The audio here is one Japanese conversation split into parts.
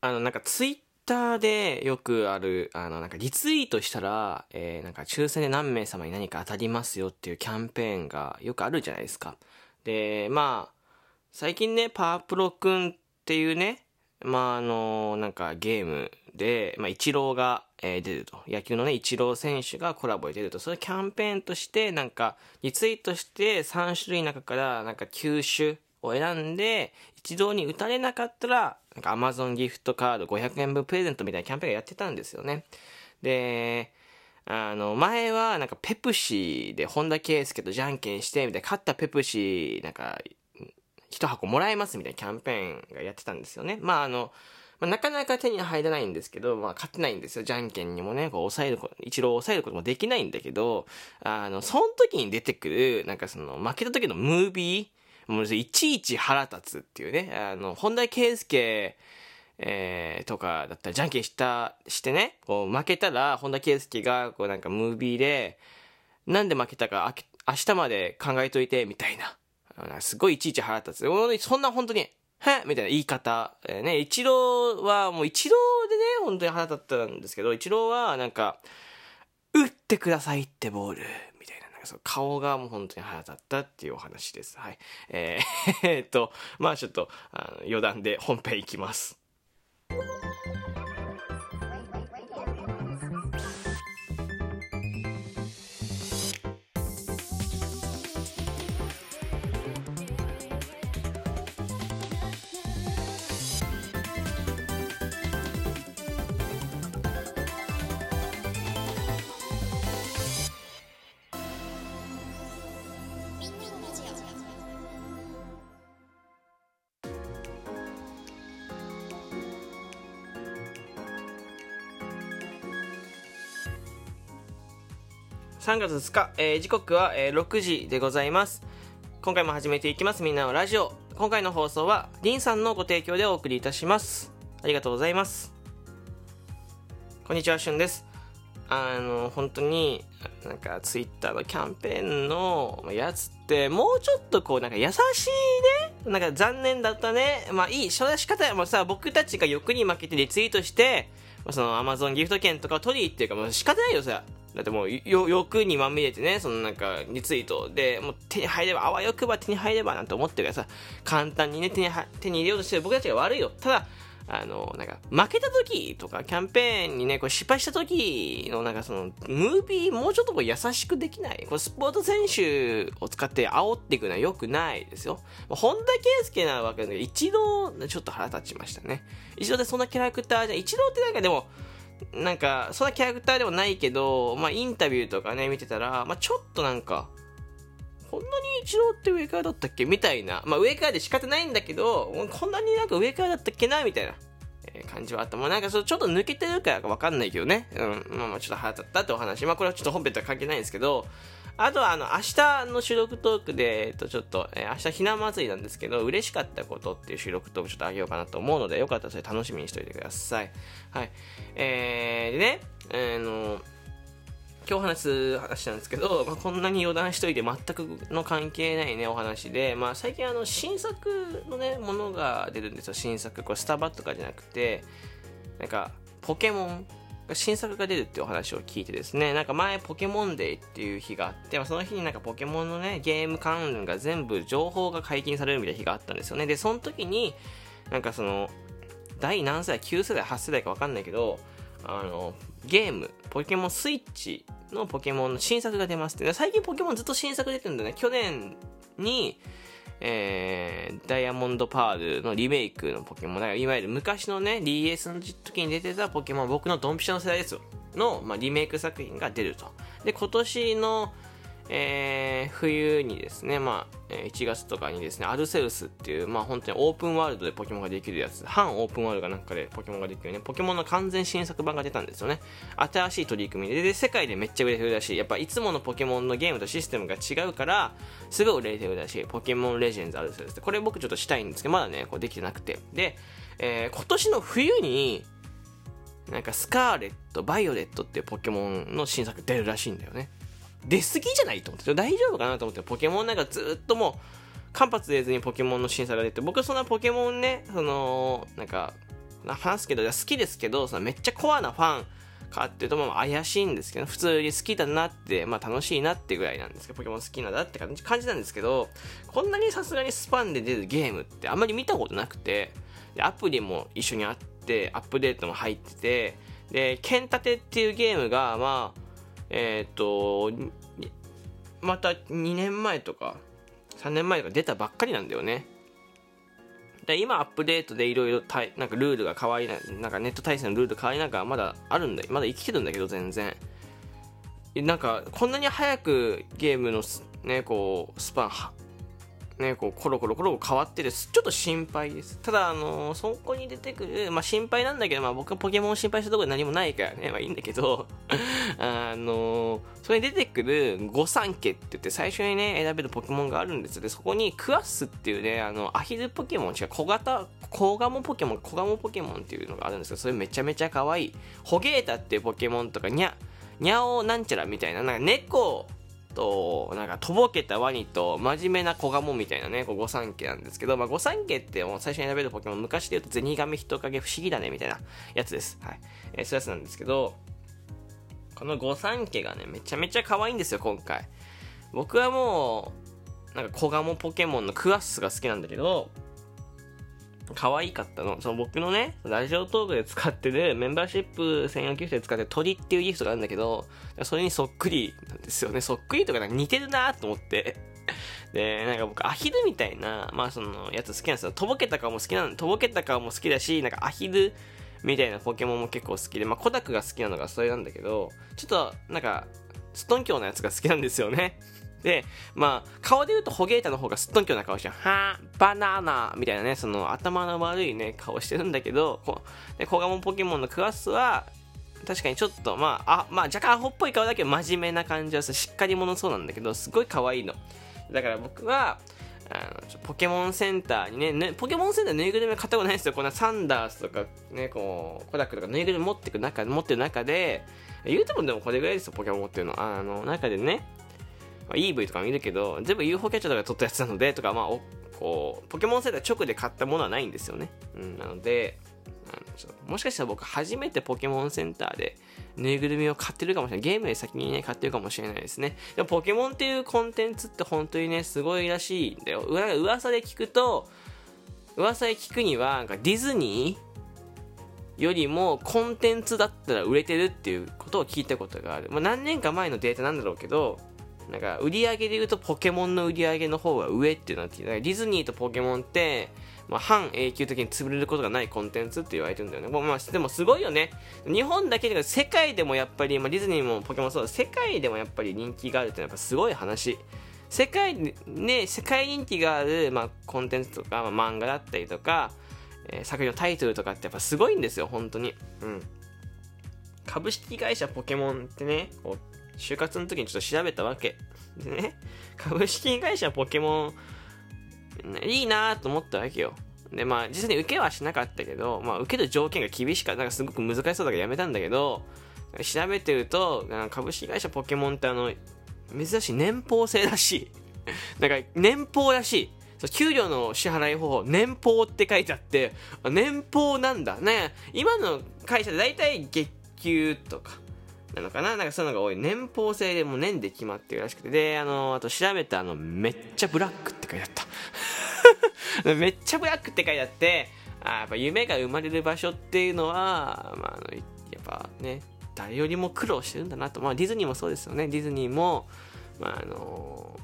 あの、なんかツイッターでよくある、あの、なんかリツイートしたら、えー、なんか抽選で何名様に何か当たりますよっていうキャンペーンがよくあるじゃないですか。で、まあ、最近ね、パワープロくんっていうね、まあ、あの、なんかゲームで、まあ、イチローが、えー、出ると。野球のね、イチロー選手がコラボで出ると。それキャンペーンとして、なんか、リツイートして3種類の中から、なんか9種を選んで、一堂に打たれなかったら、なんか Amazon ギフトカード500円分プレゼントみたいなキャンペーンやってたんですよね。で、あの、前はなんかペプシーで本田圭佑とじゃんけんして、みたいな、勝ったペプシー、なんか、一箱もらえますみたいなキャンペーンがやってたんですよね。まああの、まあ、なかなか手に入らないんですけど、まあ、勝てないんですよ。じゃんけんにもね、こう、抑えること、一郎抑えることもできないんだけど、あの、その時に出てくる、なんかその、負けた時のムービー、もういちいち腹立つっていうね、あの、本田圭佑、えー、とかだったら、じゃんけんした、してね、こう、負けたら、本田圭佑が、こう、なんかムービーで、なんで負けたか、明日まで考えといて、みたいな。すごいいちいち腹立つ。そんな本当に、へみたいな言い方。えー、ね、一郎は、もう一郎でね、本当に腹立ったんですけど、一郎は、なんか、打ってくださいってボール。みたいなその顔がもう本当に腹立ったっていうお話です。はい。えー、えっと、まあちょっと、あの余談で本編いきます。3月2日、えー、時刻は、えー、6時でございます。今回も始めていきます。みんなのラジオ。今回の放送は、りんさんのご提供でお送りいたします。ありがとうございます。こんにちは、しゅんです。あの、本当に、なんか、ツイッターのキャンペーンのやつって、もうちょっとこう、なんか優しいね、なんか残念だったね。まあいい、その仕方もさ、僕たちが欲に負けてリツイートして、そのアマゾンギフト券とかを取りっていうか、もう仕方ないよ、さ。だってもう、よ、欲にまみれてね、そのなんか、リツイートで、もう手に入れば、あわよくば手に入ればなんて思ってるからさ、簡単にね、手に手に入れようとしてる僕たちが悪いよ。ただ、あの、なんか、負けた時とか、キャンペーンにね、これ失敗した時の、なんかその、ムービー、もうちょっとこう優しくできないこれスポーツ選手を使って煽っていくのは良くないですよ。本田圭佑なわけで、一度、ちょっと腹立ちましたね。一度でそんなキャラクターじゃ、一度ってなんかでも、なんか、そんなキャラクターでもないけど、まあ、インタビューとかね、見てたら、まあ、ちょっとなんか、こんなに一郎って上からだったっけ？みたいな。まあ、上からで仕方ないんだけど、こんなになんか上からだったっけな？みたいな、感じはあった。もうなんかそちょっと抜けてるからかわかんないけどね。うん。まあまあちょっと腹立ったってお話。まあこれはちょっと本編とは関係ないんですけど、あとはあの、明日の収録トークで、えっと、ちょっと、えー、明日ひな祭りなんですけど、嬉しかったことっていう収録トークちょっとあげようかなと思うので、よかったらそれ楽しみにしておいてください。はい。えー、でね、えー、の、今日話す話なんですけど、まあ、こんなに余談しといて全くの関係ないね、お話で、まあ、最近あの、新作のね、ものが出るんですよ、新作。これスタバとかじゃなくて、なんか、ポケモン新作が出るってお話を聞いてですね、なんか前ポケモンデーっていう日があって、その日になんかポケモンのね、ゲーム関連が全部情報が解禁されるみたいな日があったんですよね。で、その時に、なんかその、第何世代 ?9 世代 ?8 世代かわかんないけど、あの、ゲーム、ポケモンスイッチのポケモンの新作が出ますって。最近ポケモンずっと新作出てるんだね。去年に、えー、ダイヤモンドパールのリメイクのポケモン、いわゆる昔のね、DS の時に出てたポケモン、僕のドンピシャの世代ですよ。の、まあ、リメイク作品が出ると。で、今年の、えー、冬にですね、まあ、1月とかにですね、アルセウスっていう、まあ本当にオープンワールドでポケモンができるやつ、半オープンワールドかなんかでポケモンができるね、ポケモンの完全新作版が出たんですよね。新しい取り組みで、で、世界でめっちゃ売れてるらしい。やっぱいつものポケモンのゲームとシステムが違うから、すごい売れてるらしい。ポケモンレジェンズアルセウスって。これ僕ちょっとしたいんですけど、まだね、こうできてなくて。で、えー、今年の冬に、なんかスカーレット、バイオレットっていうポケモンの新作出るらしいんだよね。出過ぎじゃないと思って大丈夫かなと思ってポケモンなんかずっともう間髪入れずにポケモンの審査が出て僕そんなポケモンねそのなんか話すけど、好きですけど、そのめっちゃコアなファンかっていうと、まあ怪しいんですけど、普通に好きだなって、まあ楽しいなってぐらいなんですけど、ポケモン好きなんだって感じ感じなんですけど、こんなにさすがにスパンで出るゲームってあんまり見たことなくて、でアプリも一緒にあって、アップデートも入ってて、で、剣立てっていうゲームが、まあ、えっ、ー、と、また2年前とか、3年前とか出たばっかりなんだよね。で今アップデートでいろいろなんかルールが変わりななんかネット対戦のルール変わりなんかまだあるんだまだ生きてるんだけど全然なんかこんなに早くゲームのねこうスパンね、こうコロコロコロ変わってです。ちょっと心配です。ただ、あのー、そこに出てくる、まあ心配なんだけど、まあ僕はポケモン心配したところで何もないからね、まあいいんだけど、あのー、それに出てくる御三家って言って最初にね、選べるポケモンがあるんです。で、そこにクワッスっていうね、あの、アヒルポケモン、違う、小型、小ガモポケモン、小ガモポケモンっていうのがあるんですけど、それめちゃめちゃ可愛い。ホゲータっていうポケモンとか、にゃ、にゃおなんちゃらみたいな、なんか猫、と、なんか、とぼけたワニと、真面目な子ガモみたいなね、こう、御三家なんですけど、まあ、御三家ってもう最初に選べるポケモン、昔で言うと、ゼニガメ、人影、不思議だね、みたいなやつです。はい。えー、そういうやつなんですけど、この御三家がね、めちゃめちゃ可愛いんですよ、今回。僕はもう、なんか、子ガモポケモンのクワッスが好きなんだけど、可愛かったの。その僕のね、ラジオトークで使ってるメンバーシップ専用ギフトで使ってる鳥っていうギフトがあるんだけど、それにそっくりなんですよね。そっくりとかなんか似てるなと思って。で、なんか僕、アヒルみたいな、まあそのやつ好きなんですよ。とぼけた顔も好きなの、とぼけた顔も好きだし、なんかアヒルみたいなポケモンも結構好きで、まあコダクが好きなのがそれなんだけど、ちょっとなんか、ストンキョーなやつが好きなんですよね。で、まあ、顔で言うとホゲータの方がすっとんきょうな顔してる。はぁ、バナナみたいなね、その頭の悪いね、顔してるんだけど、こでコガモンポケモンのクラスは、確かにちょっと、まあ、あ、まあ、若干アホっぽい顔だけど真面目な感じはしっかり者そうなんだけど、すごい可愛いの。だから僕は、あのポケモンセンターにねね、ポケモンセンターぬいぐるみ買ったことないですよ。こんなサンダースとか、ね、こう、コダックとかぬいぐるみ持ってく中、持ってる中で、言うてもでもこれぐらいですよ、ポケモン持ってるの。あの、中でね、まあ、EV とか見るけど、全部 UFO キャッチャーとか撮ったやつなので、とか、まあ、こう、ポケモン世代直で買ったものはないんですよね。うん、なので、もしかしたら僕初めてポケモンセンターでぬいぐるみを買ってるかもしれない。ゲームで先にね、買ってるかもしれないですね。でもポケモンっていうコンテンツって本当にね、すごいらしいんだよ。噂で聞くと、噂で聞くには、なんかディズニーよりもコンテンツだったら売れてるっていうことを聞いたことがある。まあ、何年か前のデータなんだろうけど、なんか売り上げで言うとポケモンの売り上げの方が上ってなってディズニーとポケモンって、まあ、半永久的に潰れることがないコンテンツって言われてるんだよね。まあ、でもすごいよね。日本だけで世界でもやっぱり、まあ、ディズニーもポケモンそうだ、世界でもやっぱり人気があるってやっぱすごい話。世界ね、世界人気がある、まあ、コンテンツとか、まあ、漫画だったりとか、えー、作品のタイトルとかってやっぱすごいんですよ、本当に。うん。株式会社ポケモンってね、こう就活の時にちょっと調べたわけ。ね、株式会社ポケモン、いいなと思ったわけよ。で、まあ、実際に受けはしなかったけど、まあ、受ける条件が厳しかった。なんかすごく難しそうだからやめたんだけど、調べてると、株式会社ポケモンってあの、珍しい年俸制らしい。なんか、年俸らしい。給料の支払い方法、年俸って書いてあって、年俸なんだね？今の会社で大体月給とか、なのかな？なんかそういうのが多い。年俸制でも年で決まってるらしくて。で、あの、あと調べたあの、めっちゃブラックって書いてあった。めっちゃブラックって書いてあって、あやっぱ夢が生まれる場所っていうのは、まあ、あのやっぱね、誰よりも苦労してるんだなと。まあ、ディズニーもそうですよね。ディズニーも、まあ、あの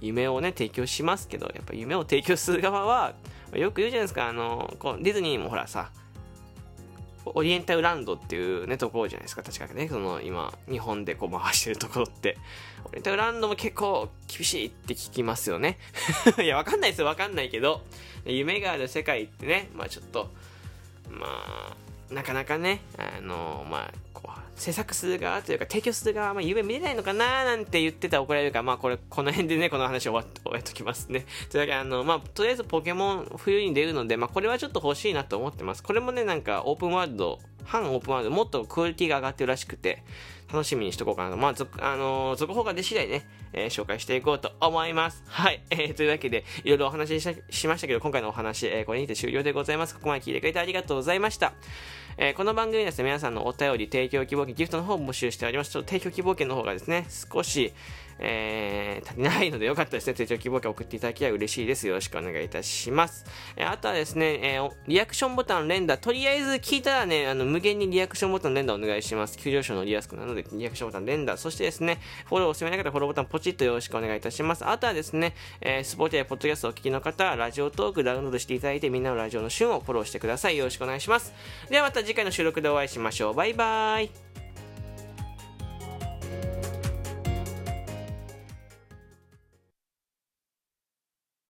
夢をね、提供しますけど、やっぱ夢を提供する側は、よく言うじゃないですか、あのこうディズニーもほらさ、オリエンタルランドっていうね、ところじゃないですか、確かね。その、今、日本でこう回してるところって。オリエンタルランドも結構厳しいって聞きますよね。いや、わかんないですよ、わかんないけど。夢がある世界ってね、まあちょっと、まあ、なかなかね、あの、まあ、こう、制作する側というか提供する側は、まあ、夢見れないのかななんて言ってたら怒られるから、まあこれ、この辺でね、この話終わっ終わっときますね。というわけで、あの、まあ、とりあえずポケモン冬に出るので、まあこれはちょっと欲しいなと思ってます。これもね、なんかオープンワールド、反オープンワールド、もっとクオリティが上がってるらしくて、楽しみにしとこうかなと。まあ、続、あのー、続報が出次第ね、えー、紹介していこうと思います。はい。えー、というわけで、いろいろお話ししましたけど、今回のお話、えー、これにて終了でございます。ここまで聞いてくれてありがとうございました。えー、この番組ですね、皆さんのお便り、提供希望券、ギフトの方を募集しております。ちょっと提供希望券の方がですね、少し、えー、足りないのでよかったですね。提供希望券送っていただきゃ嬉しいです。よろしくお願いいたします。えー、あとはですね、えー、リアクションボタン連打、とりあえず聞いたらね、あの、無限にリアクションボタン連打お願いします。急上昇乗りやすくなるので、リアクションボタン連打、そしてですね、フォローをお勧めな方はフォローボタンポチッとよろしくお願いいたします。あとはですね、えー、スポーティやポッドキャストをお聞きの方、ラジオトークダウンロードしていただいて、みんなのラジオの旬をフォローしてください。よろしくお願いします。ではまた次回の収録でお会いしましょう。バイバーイ。